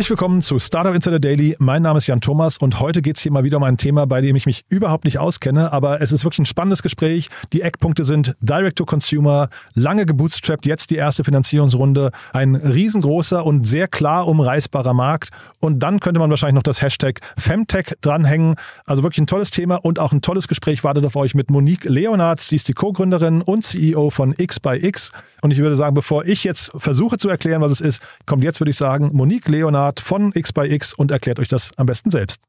Herzlich willkommen zu Startup Insider Daily. Mein Name ist Jan Thomas und heute geht es hier mal wieder um ein Thema, bei dem ich mich überhaupt nicht auskenne, aber es ist wirklich ein spannendes Gespräch. Die Eckpunkte sind Direct to Consumer, lange gebootstrapped, jetzt die erste Finanzierungsrunde, ein riesengroßer und sehr klar umreißbarer Markt und dann könnte man wahrscheinlich noch das Hashtag Femtech dranhängen. Also wirklich ein tolles Thema und auch ein tolles Gespräch wartet auf euch mit Monique Leonard. Sie ist die Co-Gründerin und CEO von X by X und ich würde sagen, bevor ich jetzt versuche zu erklären, was es ist, kommt jetzt, würde ich sagen, Monique Leonard Leonard von X by X und erklärt euch das am besten selbst.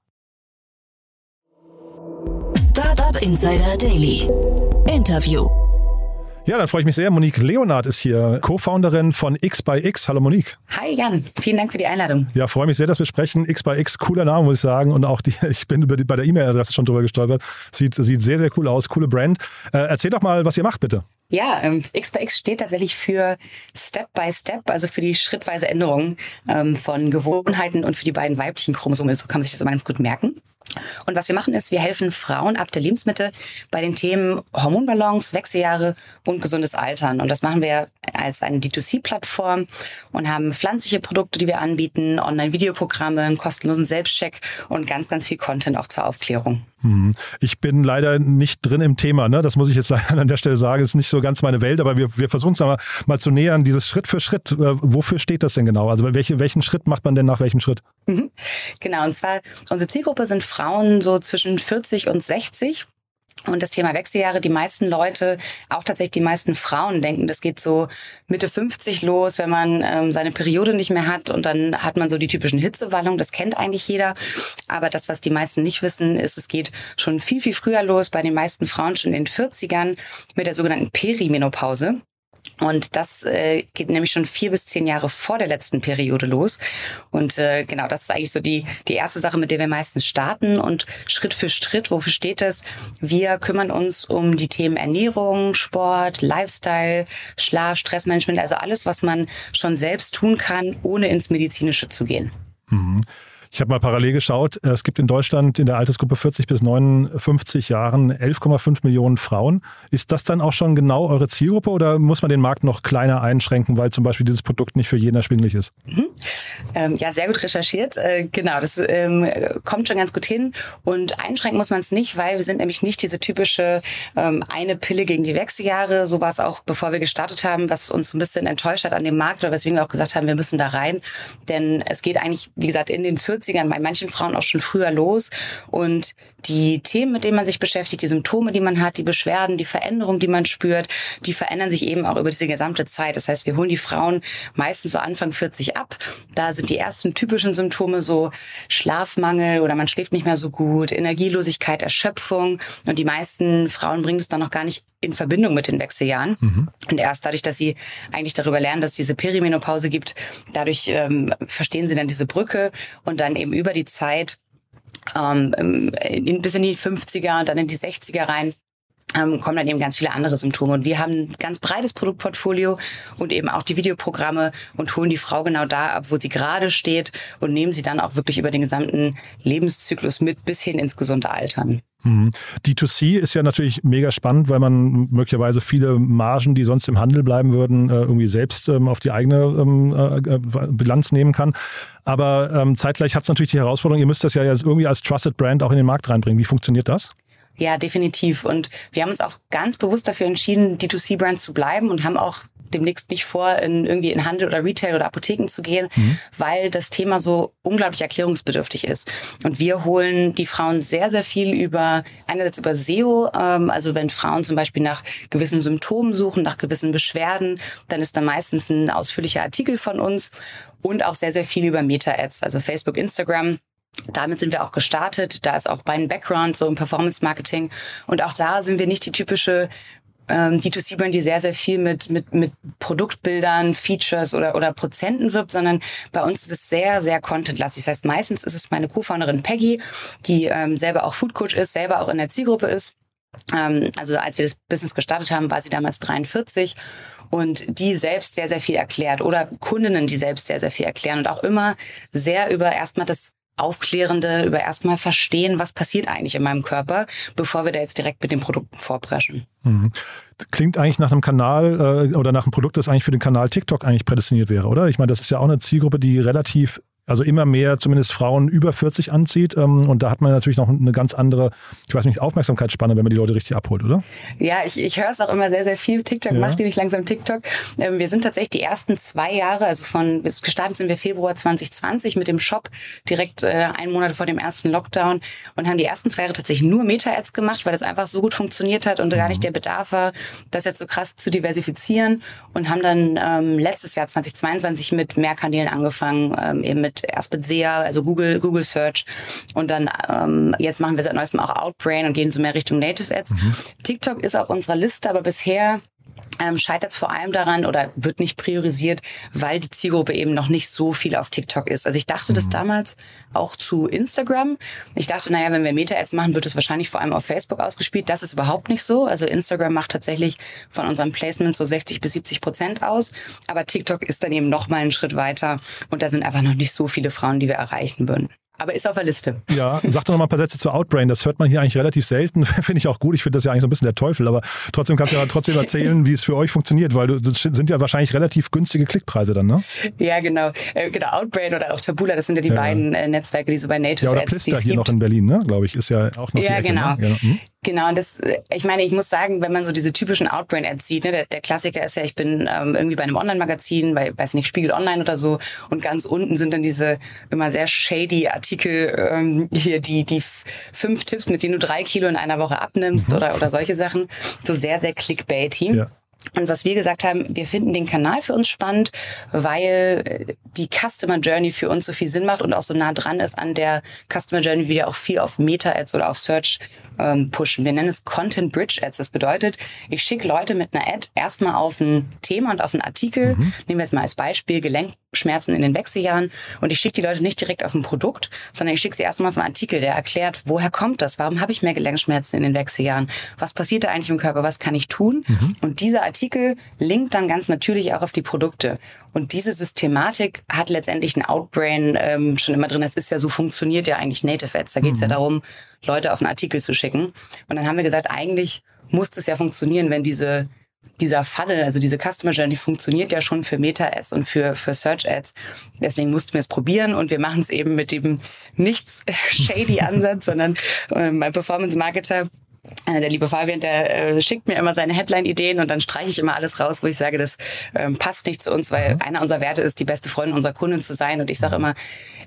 Startup Insider Daily. Interview. Ja, dann freue ich mich sehr. Monique Leonard ist hier, Co-Founderin von X by X. Hallo Monique. Hi Jan, vielen Dank für die Einladung. Ja, freue mich sehr, dass wir sprechen. X by X, cooler Name, muss ich sagen. Und auch die, ich bin über die, bei der E-Mail-Adresse schon drüber gestolpert. Sieht, sieht sehr, sehr cool aus, coole Brand. Äh, erzähl doch mal, was ihr macht, bitte. Ja, ähm, X by X steht tatsächlich für Step by Step, also für die schrittweise Änderung ähm, von Gewohnheiten und für die beiden weiblichen Chromosome. So kann man sich das immer ganz gut merken. Und was wir machen ist, wir helfen Frauen ab der Lebensmitte bei den Themen Hormonbalance, Wechseljahre und gesundes Altern. Und das machen wir als eine D2C-Plattform und haben pflanzliche Produkte, die wir anbieten, Online-Videoprogramme, einen kostenlosen Selbstcheck und ganz, ganz viel Content auch zur Aufklärung. Hm. Ich bin leider nicht drin im Thema, ne? das muss ich jetzt an der Stelle sagen. Ist nicht so ganz meine Welt, aber wir, wir versuchen es mal, mal zu nähern, dieses Schritt für Schritt. Äh, wofür steht das denn genau? Also welche, welchen Schritt macht man denn nach welchem Schritt? Mhm. Genau, und zwar unsere Zielgruppe sind Frauen so zwischen 40 und 60. Und das Thema Wechseljahre, die meisten Leute, auch tatsächlich die meisten Frauen denken, das geht so Mitte 50 los, wenn man ähm, seine Periode nicht mehr hat und dann hat man so die typischen Hitzewallungen, das kennt eigentlich jeder. Aber das, was die meisten nicht wissen, ist, es geht schon viel, viel früher los, bei den meisten Frauen schon in den 40ern mit der sogenannten Perimenopause. Und das äh, geht nämlich schon vier bis zehn Jahre vor der letzten Periode los. Und äh, genau, das ist eigentlich so die, die erste Sache, mit der wir meistens starten. Und Schritt für Schritt, wofür steht es? Wir kümmern uns um die Themen Ernährung, Sport, Lifestyle, Schlaf, Stressmanagement, also alles, was man schon selbst tun kann, ohne ins Medizinische zu gehen. Mhm. Ich habe mal parallel geschaut. Es gibt in Deutschland in der Altersgruppe 40 bis 59 Jahren 11,5 Millionen Frauen. Ist das dann auch schon genau eure Zielgruppe oder muss man den Markt noch kleiner einschränken, weil zum Beispiel dieses Produkt nicht für jeden erschwinglich ist? Mhm. Ähm, ja, sehr gut recherchiert. Äh, genau, das ähm, kommt schon ganz gut hin. Und einschränken muss man es nicht, weil wir sind nämlich nicht diese typische ähm, eine Pille gegen die Wechseljahre. So war es auch, bevor wir gestartet haben, was uns ein bisschen enttäuscht hat an dem Markt oder weswegen wir auch gesagt haben, wir müssen da rein. Denn es geht eigentlich, wie gesagt, in den 40 40ern bei manchen Frauen auch schon früher los. Und die Themen, mit denen man sich beschäftigt, die Symptome, die man hat, die Beschwerden, die Veränderungen, die man spürt, die verändern sich eben auch über diese gesamte Zeit. Das heißt, wir holen die Frauen meistens so Anfang 40 ab. Da sind die ersten typischen Symptome so Schlafmangel oder man schläft nicht mehr so gut, Energielosigkeit, Erschöpfung. Und die meisten Frauen bringen es dann noch gar nicht in Verbindung mit den Wechseljahren. Mhm. Und erst dadurch, dass sie eigentlich darüber lernen, dass es diese Perimenopause gibt, dadurch ähm, verstehen sie dann diese Brücke und dann eben über die Zeit ähm, in, bis in die 50er und dann in die 60er rein ähm, kommen dann eben ganz viele andere Symptome. Und wir haben ein ganz breites Produktportfolio und eben auch die Videoprogramme und holen die Frau genau da ab, wo sie gerade steht und nehmen sie dann auch wirklich über den gesamten Lebenszyklus mit bis hin ins gesunde Altern. Mhm. D2C ist ja natürlich mega spannend, weil man möglicherweise viele Margen, die sonst im Handel bleiben würden, äh, irgendwie selbst ähm, auf die eigene ähm, äh, Bilanz nehmen kann. Aber ähm, zeitgleich hat es natürlich die Herausforderung, ihr müsst das ja jetzt irgendwie als Trusted Brand auch in den Markt reinbringen. Wie funktioniert das? Ja, definitiv. Und wir haben uns auch ganz bewusst dafür entschieden, D2C-Brands zu bleiben und haben auch demnächst nicht vor, in irgendwie in Handel oder Retail oder Apotheken zu gehen, mhm. weil das Thema so unglaublich erklärungsbedürftig ist. Und wir holen die Frauen sehr, sehr viel über, einerseits über SEO, ähm, also wenn Frauen zum Beispiel nach gewissen Symptomen suchen, nach gewissen Beschwerden, dann ist da meistens ein ausführlicher Artikel von uns und auch sehr, sehr viel über Meta-Ads, also Facebook, Instagram. Damit sind wir auch gestartet. Da ist auch mein Background so im Performance Marketing. Und auch da sind wir nicht die typische ähm, D2C-Brand, die sehr, sehr viel mit, mit, mit Produktbildern, Features oder, oder Prozenten wirbt, sondern bei uns ist es sehr, sehr contentlastig. Das heißt, meistens ist es meine Co-Founderin Peggy, die ähm, selber auch Food Coach ist, selber auch in der Zielgruppe ist. Ähm, also als wir das Business gestartet haben, war sie damals 43 und die selbst sehr, sehr viel erklärt oder Kundinnen, die selbst sehr, sehr viel erklären und auch immer sehr über erstmal das Aufklärende, über erstmal verstehen, was passiert eigentlich in meinem Körper, bevor wir da jetzt direkt mit den Produkten vorpreschen. Mhm. Klingt eigentlich nach einem Kanal äh, oder nach einem Produkt, das eigentlich für den Kanal TikTok eigentlich prädestiniert wäre, oder? Ich meine, das ist ja auch eine Zielgruppe, die relativ also immer mehr zumindest Frauen über 40 anzieht. Ähm, und da hat man natürlich noch eine ganz andere, ich weiß nicht, Aufmerksamkeitsspanne, wenn man die Leute richtig abholt, oder? Ja, ich, ich höre es auch immer sehr, sehr viel. TikTok ja. macht nämlich langsam TikTok. Ähm, wir sind tatsächlich die ersten zwei Jahre, also von gestartet sind wir Februar 2020 mit dem Shop, direkt äh, einen Monat vor dem ersten Lockdown und haben die ersten zwei Jahre tatsächlich nur Meta-Ads gemacht, weil das einfach so gut funktioniert hat und mhm. gar nicht der Bedarf war, das jetzt so krass zu diversifizieren und haben dann ähm, letztes Jahr 2022 mit mehr Kanälen angefangen, ähm, eben mit erst mit SEA, also Google, Google Search und dann ähm, jetzt machen wir seit neuestem auch Outbrain und gehen so mehr Richtung Native Ads. Mhm. TikTok ist auf unserer Liste, aber bisher ähm, scheitert es vor allem daran oder wird nicht priorisiert, weil die Zielgruppe eben noch nicht so viel auf TikTok ist. Also ich dachte mhm. das damals auch zu Instagram. Ich dachte, naja, wenn wir Meta-Ads machen, wird es wahrscheinlich vor allem auf Facebook ausgespielt. Das ist überhaupt nicht so. Also Instagram macht tatsächlich von unserem Placement so 60 bis 70 Prozent aus. Aber TikTok ist dann eben noch mal einen Schritt weiter. Und da sind einfach noch nicht so viele Frauen, die wir erreichen würden aber ist auf der Liste. Ja, sag doch noch mal ein paar Sätze zu Outbrain. Das hört man hier eigentlich relativ selten. finde ich auch gut. Ich finde das ja eigentlich so ein bisschen der Teufel, aber trotzdem kannst du ja trotzdem erzählen, wie es für euch funktioniert, weil das sind ja wahrscheinlich relativ günstige Klickpreise dann, ne? Ja, genau. Äh, genau, Outbrain oder auch Tabula, das sind ja die ja. beiden äh, Netzwerke, die so bei Native ja, oder Ads, Plister hier gibt. noch in Berlin, ne? Glaube ich, ist ja auch noch Ja, Ecke, genau. Ne? Hm? Genau, und das, ich meine, ich muss sagen, wenn man so diese typischen Outbrain-Ads sieht, ne, der, der Klassiker ist ja, ich bin ähm, irgendwie bei einem Online-Magazin, bei, weiß nicht, Spiegel Online oder so, und ganz unten sind dann diese immer sehr shady Artikel, ähm, hier die, die fünf Tipps, mit denen du drei Kilo in einer Woche abnimmst mhm. oder, oder solche Sachen. So sehr, sehr clickbaity. Ja. Und was wir gesagt haben, wir finden den Kanal für uns spannend, weil die Customer Journey für uns so viel Sinn macht und auch so nah dran ist an der Customer Journey, wie wir auch viel auf Meta-Ads oder auf Search ähm, pushen. Wir nennen es Content Bridge Ads. Das bedeutet, ich schicke Leute mit einer Ad erstmal auf ein Thema und auf einen Artikel. Mhm. Nehmen wir jetzt mal als Beispiel Gelenkschmerzen in den Wechseljahren. Und ich schicke die Leute nicht direkt auf ein Produkt, sondern ich schicke sie erstmal auf einen Artikel, der erklärt, woher kommt das? Warum habe ich mehr Gelenkschmerzen in den Wechseljahren? Was passiert da eigentlich im Körper? Was kann ich tun? Mhm. Und dieser Artikel linkt dann ganz natürlich auch auf die Produkte. Und diese Systematik hat letztendlich ein Outbrain ähm, schon immer drin. Das ist ja so, funktioniert ja eigentlich Native Ads. Da geht es mhm. ja darum, Leute auf einen Artikel zu schicken. Und dann haben wir gesagt, eigentlich muss das ja funktionieren, wenn diese dieser Funnel, also diese Customer Journey funktioniert ja schon für Meta-Ads und für, für Search-Ads. Deswegen mussten wir es probieren und wir machen es eben mit dem nichts shady Ansatz, sondern äh, mein Performance-Marketer der liebe Fabian, der äh, schickt mir immer seine Headline-Ideen und dann streiche ich immer alles raus, wo ich sage, das ähm, passt nicht zu uns, weil mhm. einer unserer Werte ist, die beste Freundin unserer Kunden zu sein. Und ich sage immer,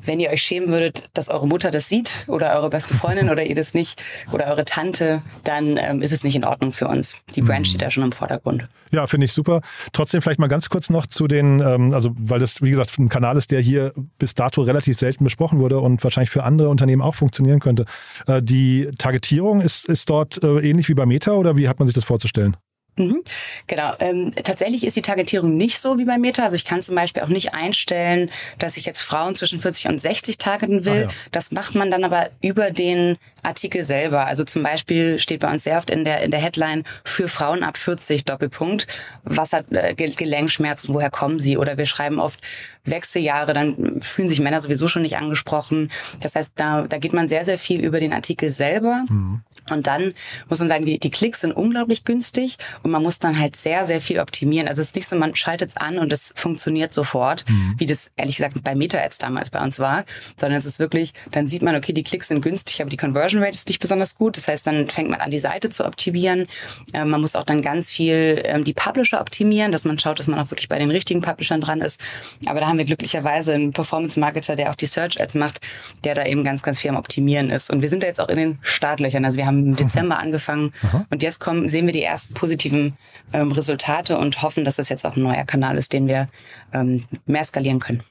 wenn ihr euch schämen würdet, dass eure Mutter das sieht oder eure beste Freundin oder ihr das nicht oder eure Tante, dann ähm, ist es nicht in Ordnung für uns. Die Brand mhm. steht da schon im Vordergrund. Ja, finde ich super. Trotzdem vielleicht mal ganz kurz noch zu den, ähm, also weil das, wie gesagt, ein Kanal ist, der hier bis dato relativ selten besprochen wurde und wahrscheinlich für andere Unternehmen auch funktionieren könnte. Äh, die Targetierung ist, ist dort äh, ähnlich wie bei Meta oder wie hat man sich das vorzustellen? Mhm. Genau. Ähm, tatsächlich ist die Targetierung nicht so wie bei Meta. Also ich kann zum Beispiel auch nicht einstellen, dass ich jetzt Frauen zwischen 40 und 60 targeten will. Ah, ja. Das macht man dann aber über den Artikel selber. Also zum Beispiel steht bei uns sehr oft in der, in der Headline für Frauen ab 40 Doppelpunkt. Was hat äh, Gelenkschmerzen? Woher kommen sie? Oder wir schreiben oft Wechseljahre. Dann fühlen sich Männer sowieso schon nicht angesprochen. Das heißt, da, da geht man sehr, sehr viel über den Artikel selber. Mhm. Und dann muss man sagen, die, die Klicks sind unglaublich günstig und man muss dann halt sehr, sehr viel optimieren. Also es ist nicht so, man schaltet es an und es funktioniert sofort, mhm. wie das ehrlich gesagt bei Meta-Ads damals bei uns war, sondern es ist wirklich, dann sieht man, okay, die Klicks sind günstig, aber die Conversion Rate ist nicht besonders gut. Das heißt, dann fängt man an, die Seite zu optimieren. Äh, man muss auch dann ganz viel ähm, die Publisher optimieren, dass man schaut, dass man auch wirklich bei den richtigen Publishern dran ist. Aber da haben wir glücklicherweise einen Performance-Marketer, der auch die Search-Ads macht, der da eben ganz, ganz viel am Optimieren ist. Und wir sind da jetzt auch in den Startlöchern. Also wir haben haben im Dezember angefangen Aha. und jetzt kommen, sehen wir die ersten positiven ähm, Resultate und hoffen, dass das jetzt auch ein neuer Kanal ist, den wir ähm, mehr skalieren können.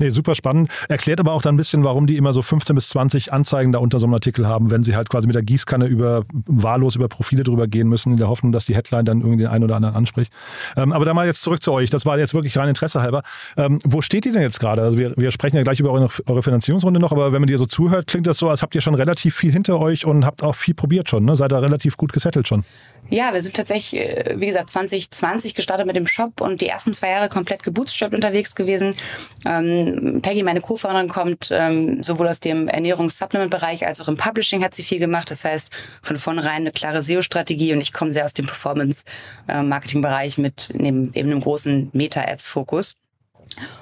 Nee, super spannend. Erklärt aber auch dann ein bisschen, warum die immer so 15 bis 20 Anzeigen da unter so einem Artikel haben, wenn sie halt quasi mit der Gießkanne über wahllos über Profile drüber gehen müssen, in der Hoffnung, dass die Headline dann irgendwie den einen oder anderen anspricht. Ähm, aber da mal jetzt zurück zu euch. Das war jetzt wirklich rein Interesse halber. Ähm, wo steht ihr denn jetzt gerade? Also wir, wir sprechen ja gleich über eure, eure, Finanzierungsrunde noch, aber wenn man dir so zuhört, klingt das so, als habt ihr schon relativ viel hinter euch und habt auch viel probiert schon. Ne? Seid da relativ gut gesettelt schon. Ja, wir sind tatsächlich, äh, wie gesagt, 2020 gestartet mit dem Shop und die ersten zwei Jahre komplett gebootstrapped unterwegs gewesen. Ähm, Peggy, meine Co-Founderin, kommt ähm, sowohl aus dem Ernährungs-Supplement-Bereich als auch im Publishing hat sie viel gemacht. Das heißt, von vornherein eine klare SEO-Strategie und ich komme sehr aus dem Performance-Marketing-Bereich mit neben, eben einem großen Meta-Ads-Fokus.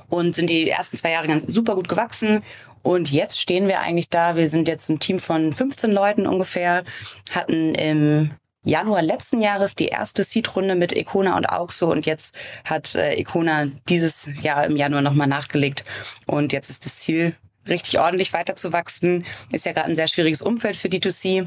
und sind die ersten zwei Jahre ganz super gut gewachsen. Und jetzt stehen wir eigentlich da. Wir sind jetzt ein Team von 15 Leuten ungefähr, hatten im Januar letzten Jahres die erste Seed-Runde mit Econa und Auxo und jetzt hat äh, Econa dieses Jahr im Januar nochmal nachgelegt und jetzt ist das Ziel, richtig ordentlich weiterzuwachsen. Ist ja gerade ein sehr schwieriges Umfeld für D2C.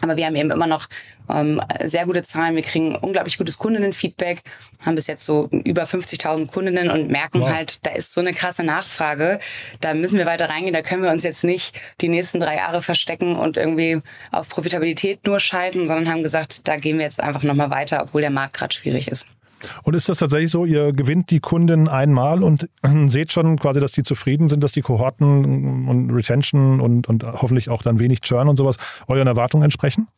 Aber wir haben eben immer noch ähm, sehr gute Zahlen. Wir kriegen unglaublich gutes Kundinnenfeedback, haben bis jetzt so über 50.000 Kundinnen und merken wow. halt, da ist so eine krasse Nachfrage. Da müssen wir weiter reingehen. Da können wir uns jetzt nicht die nächsten drei Jahre verstecken und irgendwie auf Profitabilität nur schalten, sondern haben gesagt, da gehen wir jetzt einfach nochmal weiter, obwohl der Markt gerade schwierig ist. Und ist das tatsächlich so, ihr gewinnt die Kunden einmal und seht schon quasi, dass die zufrieden sind, dass die Kohorten und Retention und, und hoffentlich auch dann wenig Churn und sowas euren Erwartungen entsprechen?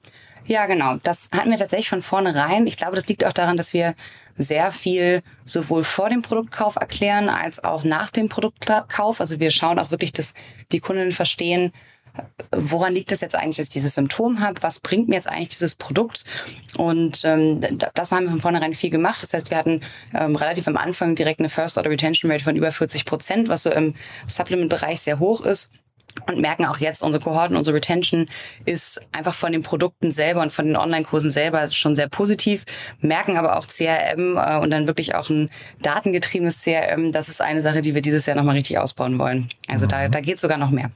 Ja, genau. Das hatten wir tatsächlich von vornherein. Ich glaube, das liegt auch daran, dass wir sehr viel sowohl vor dem Produktkauf erklären als auch nach dem Produktkauf. Also wir schauen auch wirklich, dass die Kunden verstehen, woran liegt es jetzt eigentlich, dass ich dieses Symptom habe? Was bringt mir jetzt eigentlich dieses Produkt? Und ähm, das haben wir von vornherein viel gemacht. Das heißt, wir hatten ähm, relativ am Anfang direkt eine First Order Retention Rate von über 40 Prozent, was so im Supplement-Bereich sehr hoch ist und merken auch jetzt, unsere Kohorten, unsere Retention ist einfach von den Produkten selber und von den Online-Kursen selber schon sehr positiv, merken aber auch CRM äh, und dann wirklich auch ein datengetriebenes CRM. Das ist eine Sache, die wir dieses Jahr nochmal richtig ausbauen wollen. Also mhm. da, da geht sogar noch mehr.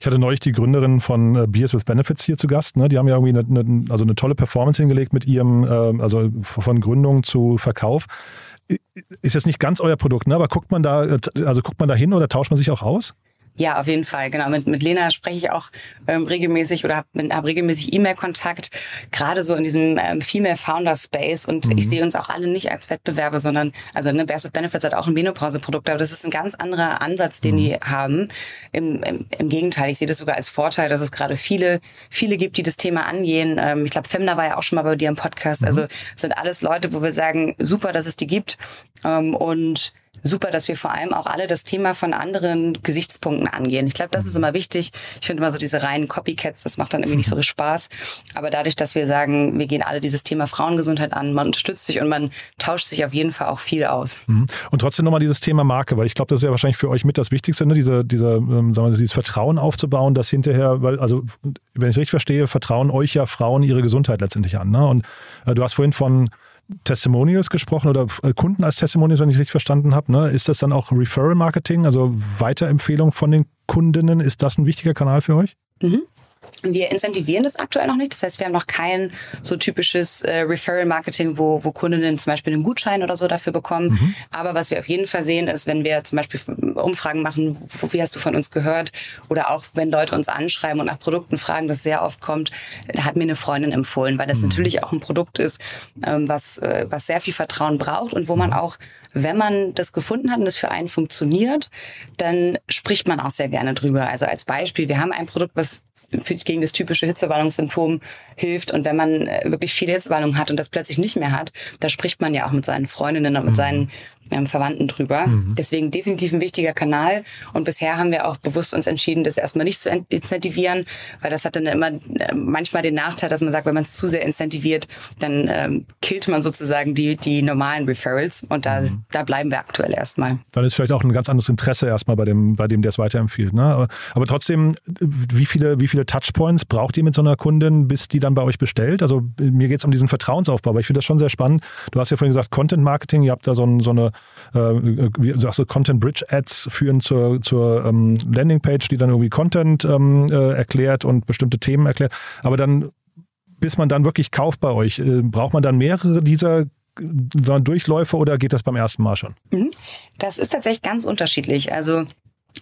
Ich hatte neulich die Gründerin von äh, Beers with Benefits hier zu Gast. Ne? Die haben ja irgendwie eine, eine, also eine tolle Performance hingelegt mit ihrem, äh, also von Gründung zu Verkauf ist jetzt nicht ganz euer Produkt, ne? aber guckt man da, äh, also guckt man da hin oder tauscht man sich auch aus? Ja, auf jeden Fall. Genau. Mit, mit Lena spreche ich auch ähm, regelmäßig oder habe hab regelmäßig E-Mail-Kontakt, gerade so in diesem ähm, Female Founder Space. Und mhm. ich sehe uns auch alle nicht als Wettbewerber, sondern, also ne, Best of Benefits hat auch ein Menopause-Produkt, aber das ist ein ganz anderer Ansatz, den mhm. die haben. Im, im, Im Gegenteil, ich sehe das sogar als Vorteil, dass es gerade viele, viele gibt, die das Thema angehen. Ähm, ich glaube, Femna war ja auch schon mal bei dir im Podcast. Mhm. Also sind alles Leute, wo wir sagen, super, dass es die gibt. Ähm, und super, dass wir vor allem auch alle das Thema von anderen Gesichtspunkten angehen. Ich glaube, das ist mhm. immer wichtig. Ich finde immer so diese reinen Copycats, das macht dann irgendwie nicht so richtig Spaß. Aber dadurch, dass wir sagen, wir gehen alle dieses Thema Frauengesundheit an, man unterstützt sich und man tauscht sich auf jeden Fall auch viel aus. Mhm. Und trotzdem nochmal dieses Thema Marke, weil ich glaube, das ist ja wahrscheinlich für euch mit das Wichtigste, ne? diese, diese, ähm, sagen wir, dieses Vertrauen aufzubauen, das hinterher, weil, also, wenn ich es richtig verstehe, vertrauen euch ja Frauen ihre Gesundheit letztendlich an. Ne? Und äh, du hast vorhin von Testimonials gesprochen oder äh, Kunden als Testimonials, wenn ich richtig verstanden habe. Ne? Ist das dann auch Referral Marketing, also Weiterempfehlung von den Kundinnen? Ist das ein wichtiger Kanal für euch? Mhm. Wir incentivieren das aktuell noch nicht. Das heißt, wir haben noch kein so typisches äh, Referral-Marketing, wo, wo Kundinnen zum Beispiel einen Gutschein oder so dafür bekommen. Mhm. Aber was wir auf jeden Fall sehen, ist, wenn wir zum Beispiel Umfragen machen, wo, wie hast du von uns gehört? Oder auch wenn Leute uns anschreiben und nach Produkten fragen, das sehr oft kommt, da hat mir eine Freundin empfohlen, weil das mhm. natürlich auch ein Produkt ist, ähm, was, äh, was sehr viel Vertrauen braucht und wo man mhm. auch wenn man das gefunden hat und es für einen funktioniert, dann spricht man auch sehr gerne drüber. Also als Beispiel, wir haben ein Produkt, was gegen das typische Hitzewallungssymptom hilft. Und wenn man äh, wirklich viele Hitzewallungen hat und das plötzlich nicht mehr hat, da spricht man ja auch mit seinen Freundinnen und mit mhm. seinen ähm, Verwandten drüber. Mhm. Deswegen definitiv ein wichtiger Kanal. Und bisher haben wir auch bewusst uns entschieden, das erstmal nicht zu incentivieren, weil das hat dann immer äh, manchmal den Nachteil, dass man sagt, wenn man es zu sehr incentiviert, dann ähm, killt man sozusagen die, die normalen Referrals. Und da, mhm. da bleiben wir aktuell erstmal. Dann ist vielleicht auch ein ganz anderes Interesse erstmal bei dem, bei dem, der es weiterempfiehlt. Ne? Aber, aber trotzdem, wie viele, wie viele Touchpoints braucht ihr mit so einer Kundin, bis die dann bei euch bestellt? Also mir geht es um diesen Vertrauensaufbau, aber ich finde das schon sehr spannend. Du hast ja vorhin gesagt, Content Marketing, ihr habt da so, ein, so eine äh, wie sagst du, Content Bridge Ads führen zur, zur ähm, Landingpage, die dann irgendwie Content ähm, äh, erklärt und bestimmte Themen erklärt. Aber dann, bis man dann wirklich kauft bei euch, äh, braucht man dann mehrere dieser Durchläufe oder geht das beim ersten Mal schon? Mhm. Das ist tatsächlich ganz unterschiedlich. Also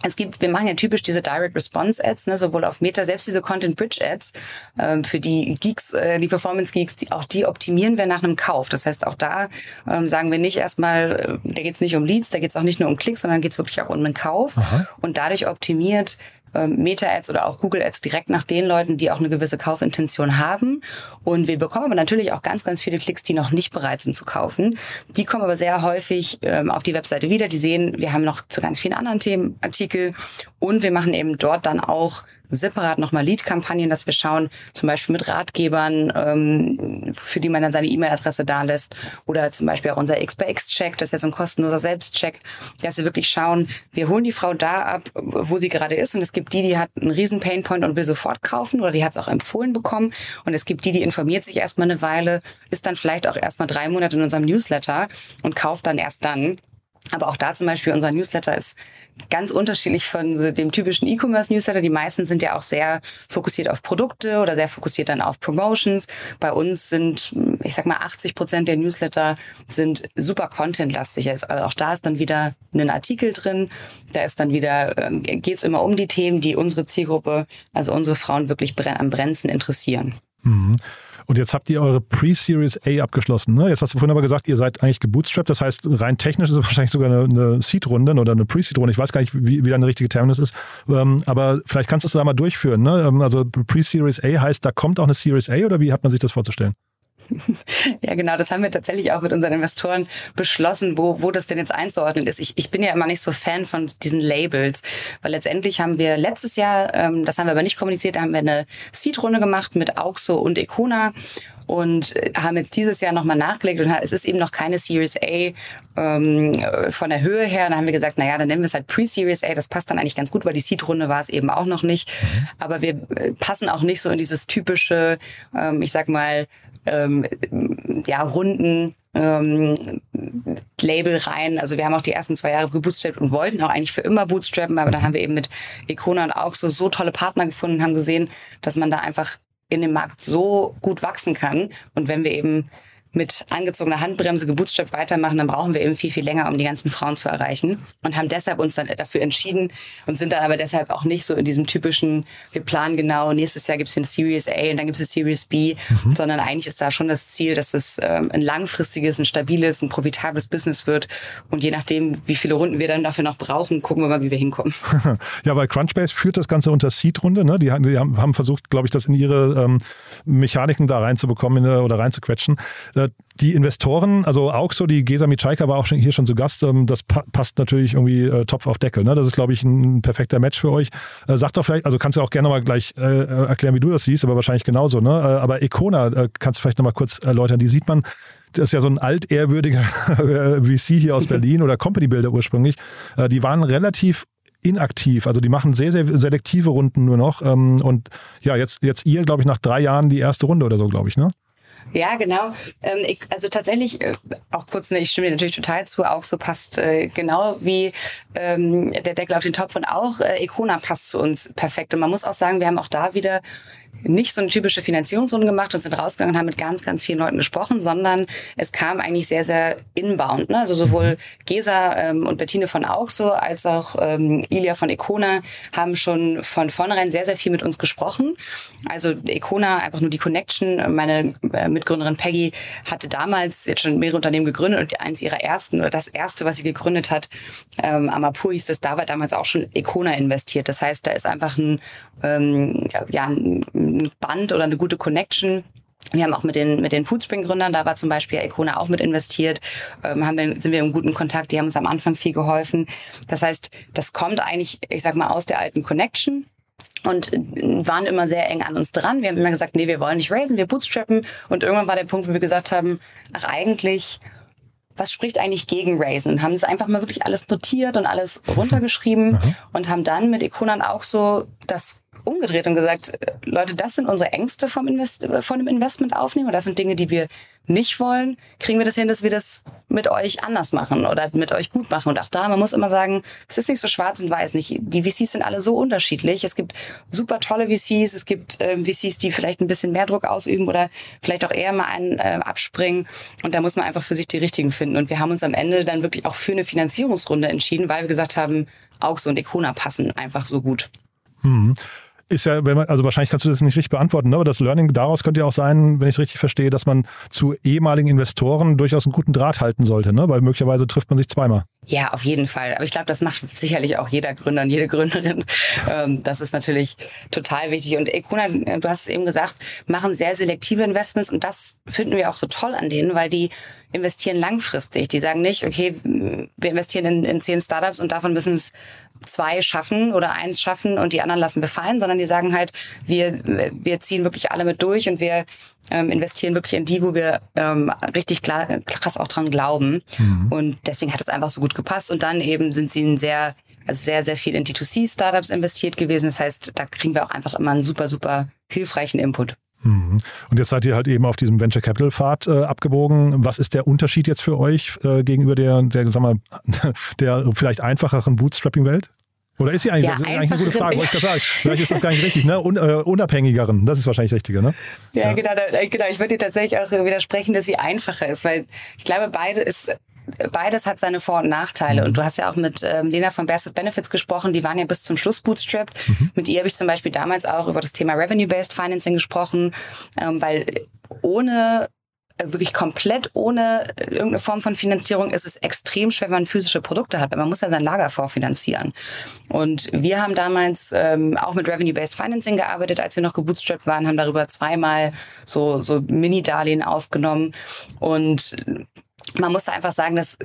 es gibt, wir machen ja typisch diese Direct Response Ads, ne, sowohl auf Meta, selbst diese Content Bridge Ads, ähm, für die Geeks, äh, die Performance Geeks, die, auch die optimieren wir nach einem Kauf. Das heißt, auch da ähm, sagen wir nicht erstmal, äh, da geht es nicht um Leads, da geht es auch nicht nur um Klicks, sondern geht es wirklich auch um einen Kauf. Aha. Und dadurch optimiert Meta-Ads oder auch Google-Ads direkt nach den Leuten, die auch eine gewisse Kaufintention haben. Und wir bekommen aber natürlich auch ganz, ganz viele Klicks, die noch nicht bereit sind zu kaufen. Die kommen aber sehr häufig ähm, auf die Webseite wieder. Die sehen, wir haben noch zu ganz vielen anderen Themen Artikel und wir machen eben dort dann auch separat nochmal Lead-Kampagnen, dass wir schauen, zum Beispiel mit Ratgebern, ähm, für die man dann seine E-Mail-Adresse da lässt oder zum Beispiel auch unser X-by-X-Check, das ist ja so ein kostenloser Selbstcheck, dass wir wirklich schauen, wir holen die Frau da ab, wo sie gerade ist und es gibt die, die hat einen riesen Painpoint und will sofort kaufen oder die hat es auch empfohlen bekommen und es gibt die, die informiert sich erstmal eine Weile, ist dann vielleicht auch erstmal drei Monate in unserem Newsletter und kauft dann erst dann. Aber auch da zum Beispiel unser Newsletter ist ganz unterschiedlich von dem typischen E-Commerce-Newsletter. Die meisten sind ja auch sehr fokussiert auf Produkte oder sehr fokussiert dann auf Promotions. Bei uns sind, ich sag mal, 80 Prozent der Newsletter sind super contentlastig. Also auch da ist dann wieder ein Artikel drin. Da ist dann wieder, äh, geht es immer um die Themen, die unsere Zielgruppe, also unsere Frauen wirklich am brennendsten interessieren. Mhm. Und jetzt habt ihr eure Pre-Series A abgeschlossen. Ne? Jetzt hast du vorhin aber gesagt, ihr seid eigentlich gebootstrapped. Das heißt, rein technisch ist es wahrscheinlich sogar eine, eine Seed-Runde oder eine Pre-Seed-Runde. Ich weiß gar nicht, wie, wie dann der richtige Terminus ist. Ähm, aber vielleicht kannst du es da mal durchführen. Ne? Ähm, also Pre-Series A heißt, da kommt auch eine Series A oder wie hat man sich das vorzustellen? Ja, genau, das haben wir tatsächlich auch mit unseren Investoren beschlossen, wo, wo das denn jetzt einzuordnen ist. Ich, ich bin ja immer nicht so Fan von diesen Labels, weil letztendlich haben wir letztes Jahr, ähm, das haben wir aber nicht kommuniziert, da haben wir eine Seed-Runde gemacht mit Auxo und Econa und haben jetzt dieses Jahr nochmal nachgelegt und es ist eben noch keine Series A ähm, von der Höhe her. Dann haben wir gesagt, naja, dann nennen wir es halt Pre-Series A. Das passt dann eigentlich ganz gut, weil die Seed-Runde war es eben auch noch nicht. Mhm. Aber wir äh, passen auch nicht so in dieses typische, ähm, ich sag mal, ähm, ja, Runden ähm, Label rein. Also wir haben auch die ersten zwei Jahre gebootstrapped und wollten auch eigentlich für immer bootstrappen, aber dann haben wir eben mit Icona und auch so, so tolle Partner gefunden, haben gesehen, dass man da einfach in dem Markt so gut wachsen kann. Und wenn wir eben mit angezogener Handbremse gebootstrapped weitermachen, dann brauchen wir eben viel, viel länger, um die ganzen Frauen zu erreichen. Und haben deshalb uns dann dafür entschieden und sind dann aber deshalb auch nicht so in diesem typischen, wir planen genau, nächstes Jahr gibt es eine Series A und dann gibt es eine Series B, mhm. sondern eigentlich ist da schon das Ziel, dass es ähm, ein langfristiges, ein stabiles, ein profitables Business wird. Und je nachdem, wie viele Runden wir dann dafür noch brauchen, gucken wir mal, wie wir hinkommen. ja, weil Crunchbase führt das Ganze unter Seed-Runde. Ne? Die, die, haben versucht, glaube ich, das in ihre ähm, Mechaniken da reinzubekommen oder reinzuquetschen. Äh, die Investoren, also auch so, die Gesa Mitschaika war auch schon hier schon zu Gast, ähm, das passt natürlich irgendwie äh, Topf auf Deckel. Ne? Das ist, glaube ich, ein perfekter Match für euch. Äh, sag doch vielleicht, also kannst du auch gerne mal gleich äh, erklären, wie du das siehst, aber wahrscheinlich genauso. Ne? Äh, aber Econa, äh, kannst du vielleicht nochmal kurz erläutern, die sieht man, das ist ja so ein altehrwürdiger VC hier aus Berlin oder Company Builder ursprünglich. Äh, die waren relativ inaktiv. Also die machen sehr, sehr selektive Runden nur noch. Ähm, und ja, jetzt, jetzt ihr, glaube ich, nach drei Jahren die erste Runde oder so, glaube ich, ne? Ja, genau. Ähm, ich, also tatsächlich, äh, auch kurz, ne, ich stimme dir natürlich total zu, auch so passt äh, genau wie ähm, der Deckel auf den Topf und auch äh, Icona passt zu uns perfekt. Und man muss auch sagen, wir haben auch da wieder nicht so eine typische Finanzierungsrunde gemacht und sind rausgegangen und haben mit ganz, ganz vielen Leuten gesprochen, sondern es kam eigentlich sehr, sehr inbound. Ne? Also sowohl Gesa ähm, und Bettine von Auxo als auch ähm, Ilia von Econa haben schon von vornherein sehr, sehr viel mit uns gesprochen. Also Econa, einfach nur die Connection. Meine äh, Mitgründerin Peggy hatte damals jetzt schon mehrere Unternehmen gegründet und eins ihrer ersten oder das erste, was sie gegründet hat, ähm, Amapur hieß es, da war damals auch schon Econa investiert. Das heißt, da ist einfach ein, ähm, ja, ein ein Band oder eine gute Connection. Wir haben auch mit den, mit den Foodspring-Gründern, da war zum Beispiel Icona auch mit investiert, ähm, haben wir, sind wir im guten Kontakt, die haben uns am Anfang viel geholfen. Das heißt, das kommt eigentlich, ich sag mal, aus der alten Connection und waren immer sehr eng an uns dran. Wir haben immer gesagt, nee, wir wollen nicht raisen, wir bootstrappen. Und irgendwann war der Punkt, wo wir gesagt haben, ach eigentlich was spricht eigentlich gegen Raisin? Haben es einfach mal wirklich alles notiert und alles runtergeschrieben mhm. und haben dann mit Ikonan auch so das umgedreht und gesagt, Leute, das sind unsere Ängste vom Invest von dem Investment aufnehmen und das sind Dinge, die wir nicht wollen. Kriegen wir das hin, dass wir das mit euch anders machen oder mit euch gut machen? Und auch da, man muss immer sagen, es ist nicht so schwarz und weiß nicht. Die VCs sind alle so unterschiedlich. Es gibt super tolle VCs, es gibt äh, VCs, die vielleicht ein bisschen mehr Druck ausüben oder vielleicht auch eher mal einen äh, abspringen. Und da muss man einfach für sich die richtigen finden. Und wir haben uns am Ende dann wirklich auch für eine Finanzierungsrunde entschieden, weil wir gesagt haben, Augs und Econa passen einfach so gut. Hm ist ja, wenn man, also wahrscheinlich kannst du das nicht richtig beantworten, ne? aber das Learning daraus könnte ja auch sein, wenn ich es richtig verstehe, dass man zu ehemaligen Investoren durchaus einen guten Draht halten sollte, ne? weil möglicherweise trifft man sich zweimal. Ja, auf jeden Fall. Aber ich glaube, das macht sicherlich auch jeder Gründer und jede Gründerin. Ähm, das ist natürlich total wichtig. Und Ecuna, du hast es eben gesagt, machen sehr selektive Investments und das finden wir auch so toll an denen, weil die investieren langfristig. Die sagen nicht, okay, wir investieren in, in zehn Startups und davon müssen es zwei schaffen oder eins schaffen und die anderen lassen befallen, sondern die sagen halt, wir, wir ziehen wirklich alle mit durch und wir ähm, investieren wirklich in die, wo wir ähm, richtig klar, krass auch dran glauben. Mhm. Und deswegen hat es einfach so gut gepasst. Und dann eben sind sie ein sehr, also sehr, sehr viel in D2C-Startups investiert gewesen. Das heißt, da kriegen wir auch einfach immer einen super, super hilfreichen Input. Mhm. Und jetzt seid ihr halt eben auf diesem Venture Capital Pfad äh, abgebogen. Was ist der Unterschied jetzt für euch äh, gegenüber der, der, sag mal, der vielleicht einfacheren Bootstrapping-Welt? Oder ist sie eigentlich, ja, also eigentlich eine gute Frage, wollte ich das sagen. Vielleicht ist das gar nicht richtig, ne? Un, äh, unabhängigeren, das ist wahrscheinlich richtiger, ne? Ja, ja. genau, da, äh, genau. Ich würde dir tatsächlich auch widersprechen, dass sie einfacher ist, weil ich glaube, beide ist beides hat seine Vor- und Nachteile. Mhm. Und du hast ja auch mit ähm, Lena von Best of Benefits gesprochen, die waren ja bis zum Schluss bootstrapped. Mhm. Mit ihr habe ich zum Beispiel damals auch über das Thema Revenue-Based Financing gesprochen, ähm, weil ohne äh, wirklich komplett ohne irgendeine Form von Finanzierung ist es extrem schwer, wenn man physische Produkte hat, weil man muss ja sein Lager vorfinanzieren. Und wir haben damals ähm, auch mit Revenue-Based Financing gearbeitet, als wir noch gebootstrapped waren, haben darüber zweimal so, so Mini-Darlehen aufgenommen und man muss einfach sagen, dass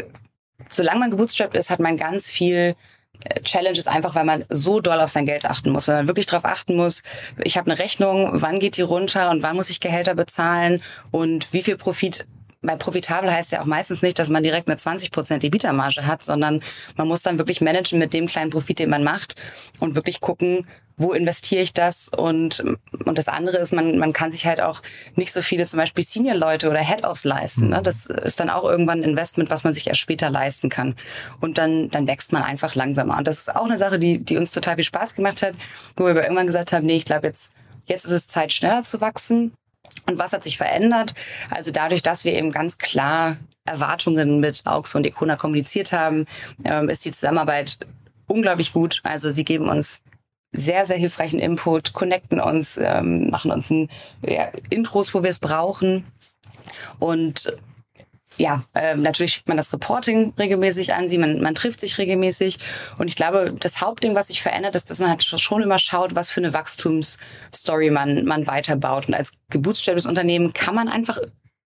solange man gebootstrapped ist, hat man ganz viel äh, Challenges einfach, weil man so doll auf sein Geld achten muss, weil man wirklich darauf achten muss, ich habe eine Rechnung, wann geht die runter und wann muss ich Gehälter bezahlen und wie viel Profit bei profitabel heißt ja auch meistens nicht, dass man direkt eine 20 Prozent EBITDA-Marge hat, sondern man muss dann wirklich managen mit dem kleinen Profit, den man macht und wirklich gucken, wo investiere ich das? Und, und das andere ist, man, man kann sich halt auch nicht so viele zum Beispiel Senior-Leute oder Head-Offs leisten. Ne? Mhm. Das ist dann auch irgendwann ein Investment, was man sich erst später leisten kann. Und dann, dann wächst man einfach langsamer. Und das ist auch eine Sache, die, die uns total viel Spaß gemacht hat, wo wir irgendwann gesagt haben, nee, ich glaube jetzt, jetzt ist es Zeit, schneller zu wachsen. Und was hat sich verändert? Also dadurch, dass wir eben ganz klar Erwartungen mit AUX und Econa kommuniziert haben, ähm, ist die Zusammenarbeit unglaublich gut. Also sie geben uns sehr, sehr hilfreichen Input, connecten uns, ähm, machen uns ein, ja, Intros, wo wir es brauchen. Und ja, ähm, natürlich schickt man das Reporting regelmäßig an sie, man, man trifft sich regelmäßig. Und ich glaube, das Hauptding, was sich verändert, ist, dass man halt schon immer schaut, was für eine Wachstumsstory man, man weiterbaut. Und als gebootstrapptes Unternehmen kann man einfach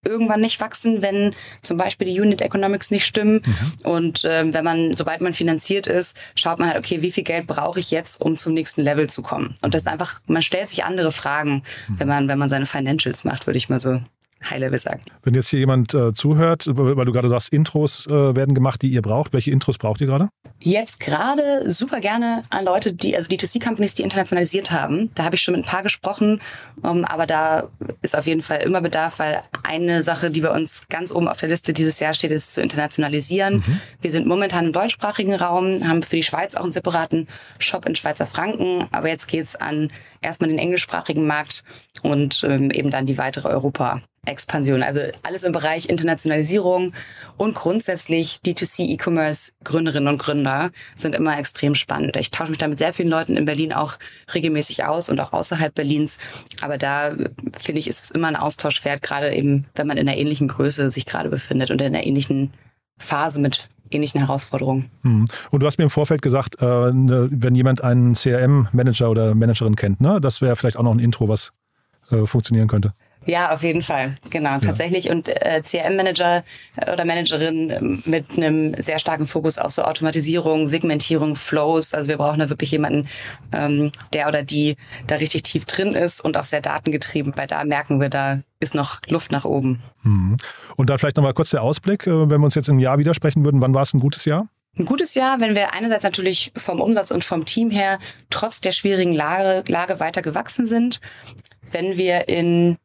irgendwann nicht wachsen, wenn zum Beispiel die Unit Economics nicht stimmen. Mhm. Und ähm, wenn man, sobald man finanziert ist, schaut man halt, okay, wie viel Geld brauche ich jetzt, um zum nächsten Level zu kommen? Und das ist einfach, man stellt sich andere Fragen, mhm. wenn man, wenn man seine Financials macht, würde ich mal so High-Level sagen. Wenn jetzt hier jemand äh, zuhört, weil du gerade sagst, Intros äh, werden gemacht, die ihr braucht. Welche Intros braucht ihr gerade? Jetzt gerade super gerne an Leute, die, also D2C-Companies, die internationalisiert haben. Da habe ich schon mit ein paar gesprochen, um, ähm, aber da ist auf jeden Fall immer Bedarf, weil eine Sache, die bei uns ganz oben auf der Liste dieses Jahr steht, ist zu internationalisieren. Mhm. Wir sind momentan im deutschsprachigen Raum, haben für die Schweiz auch einen separaten Shop in Schweizer Franken, aber jetzt geht's an erstmal den englischsprachigen Markt und ähm, eben dann die weitere Europa. Expansion, also alles im Bereich Internationalisierung und grundsätzlich D2C E-Commerce Gründerinnen und Gründer sind immer extrem spannend. Ich tausche mich da mit sehr vielen Leuten in Berlin auch regelmäßig aus und auch außerhalb Berlins. Aber da finde ich, ist es immer ein Austausch wert, gerade eben, wenn man in einer ähnlichen Größe sich gerade befindet und in einer ähnlichen Phase mit ähnlichen Herausforderungen. Hm. Und du hast mir im Vorfeld gesagt, äh, ne, wenn jemand einen CRM-Manager oder Managerin kennt, ne, das wäre vielleicht auch noch ein Intro, was äh, funktionieren könnte. Ja, auf jeden Fall. Genau, ja. tatsächlich. Und äh, CRM-Manager äh, oder Managerin ähm, mit einem sehr starken Fokus auf so Automatisierung, Segmentierung, Flows. Also wir brauchen da wirklich jemanden, ähm, der oder die da richtig tief drin ist und auch sehr datengetrieben, weil da merken wir, da ist noch Luft nach oben. Mhm. Und dann vielleicht nochmal kurz der Ausblick, äh, wenn wir uns jetzt im Jahr widersprechen würden, wann war es ein gutes Jahr? Ein gutes Jahr, wenn wir einerseits natürlich vom Umsatz und vom Team her trotz der schwierigen Lage, Lage weiter gewachsen sind. Wenn wir in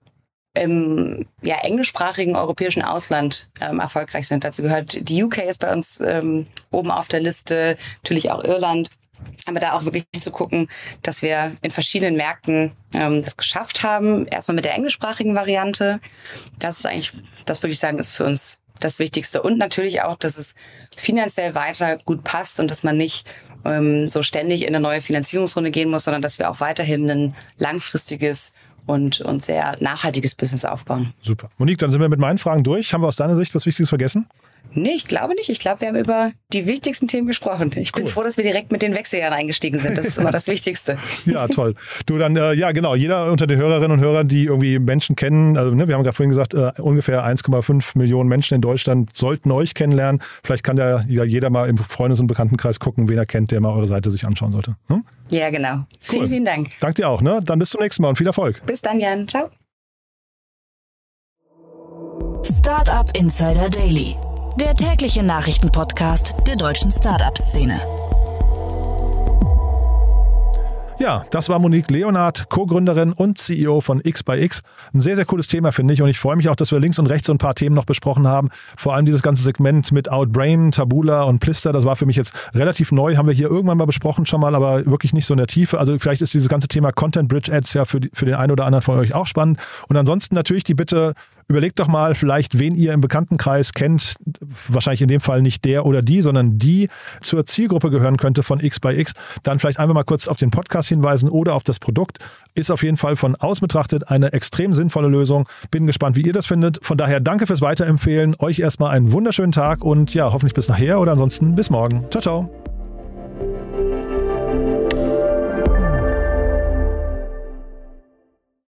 im ja, englischsprachigen europäischen Ausland ähm, erfolgreich sind. Dazu gehört die UK ist bei uns ähm, oben auf der Liste, natürlich auch Irland. Aber da auch wirklich zu gucken, dass wir in verschiedenen Märkten ähm, das geschafft haben. Erstmal mit der englischsprachigen Variante. Das ist eigentlich, das würde ich sagen, ist für uns das Wichtigste. Und natürlich auch, dass es finanziell weiter gut passt und dass man nicht ähm, so ständig in eine neue Finanzierungsrunde gehen muss, sondern dass wir auch weiterhin ein langfristiges und, und sehr nachhaltiges Business aufbauen. Super. Monique, dann sind wir mit meinen Fragen durch. Haben wir aus deiner Sicht was Wichtiges vergessen? Nee, ich glaube nicht. Ich glaube, wir haben über die wichtigsten Themen gesprochen. Ich cool. bin froh, dass wir direkt mit den Wechseljahren eingestiegen sind. Das ist immer das Wichtigste. ja, toll. Du dann, äh, ja genau, jeder unter den Hörerinnen und Hörern, die irgendwie Menschen kennen, also ne, wir haben gerade vorhin gesagt, äh, ungefähr 1,5 Millionen Menschen in Deutschland sollten euch kennenlernen. Vielleicht kann da ja jeder mal im Freundes- und Bekanntenkreis gucken, wen er kennt, der mal eure Seite sich anschauen sollte. Hm? Ja, genau. Cool. Vielen, vielen Dank. Dank dir auch. Ne? Dann bis zum nächsten Mal und viel Erfolg. Bis dann, Jan. Ciao. Startup Insider Daily der tägliche Nachrichtenpodcast der deutschen Startup-Szene. Ja, das war Monique Leonard, Co-Gründerin und CEO von X by X. Ein sehr, sehr cooles Thema, finde ich. Und ich freue mich auch, dass wir links und rechts so ein paar Themen noch besprochen haben. Vor allem dieses ganze Segment mit Outbrain, Tabula und Plister. Das war für mich jetzt relativ neu. Haben wir hier irgendwann mal besprochen schon mal, aber wirklich nicht so in der Tiefe. Also vielleicht ist dieses ganze Thema Content Bridge Ads ja für, für den einen oder anderen von euch auch spannend. Und ansonsten natürlich die Bitte, Überlegt doch mal vielleicht, wen ihr im Bekanntenkreis kennt, wahrscheinlich in dem Fall nicht der oder die, sondern die zur Zielgruppe gehören könnte von X by X. Dann vielleicht einfach mal kurz auf den Podcast hinweisen oder auf das Produkt. Ist auf jeden Fall von außen betrachtet eine extrem sinnvolle Lösung. Bin gespannt, wie ihr das findet. Von daher danke fürs Weiterempfehlen. Euch erstmal einen wunderschönen Tag und ja, hoffentlich bis nachher oder ansonsten bis morgen. Ciao, ciao.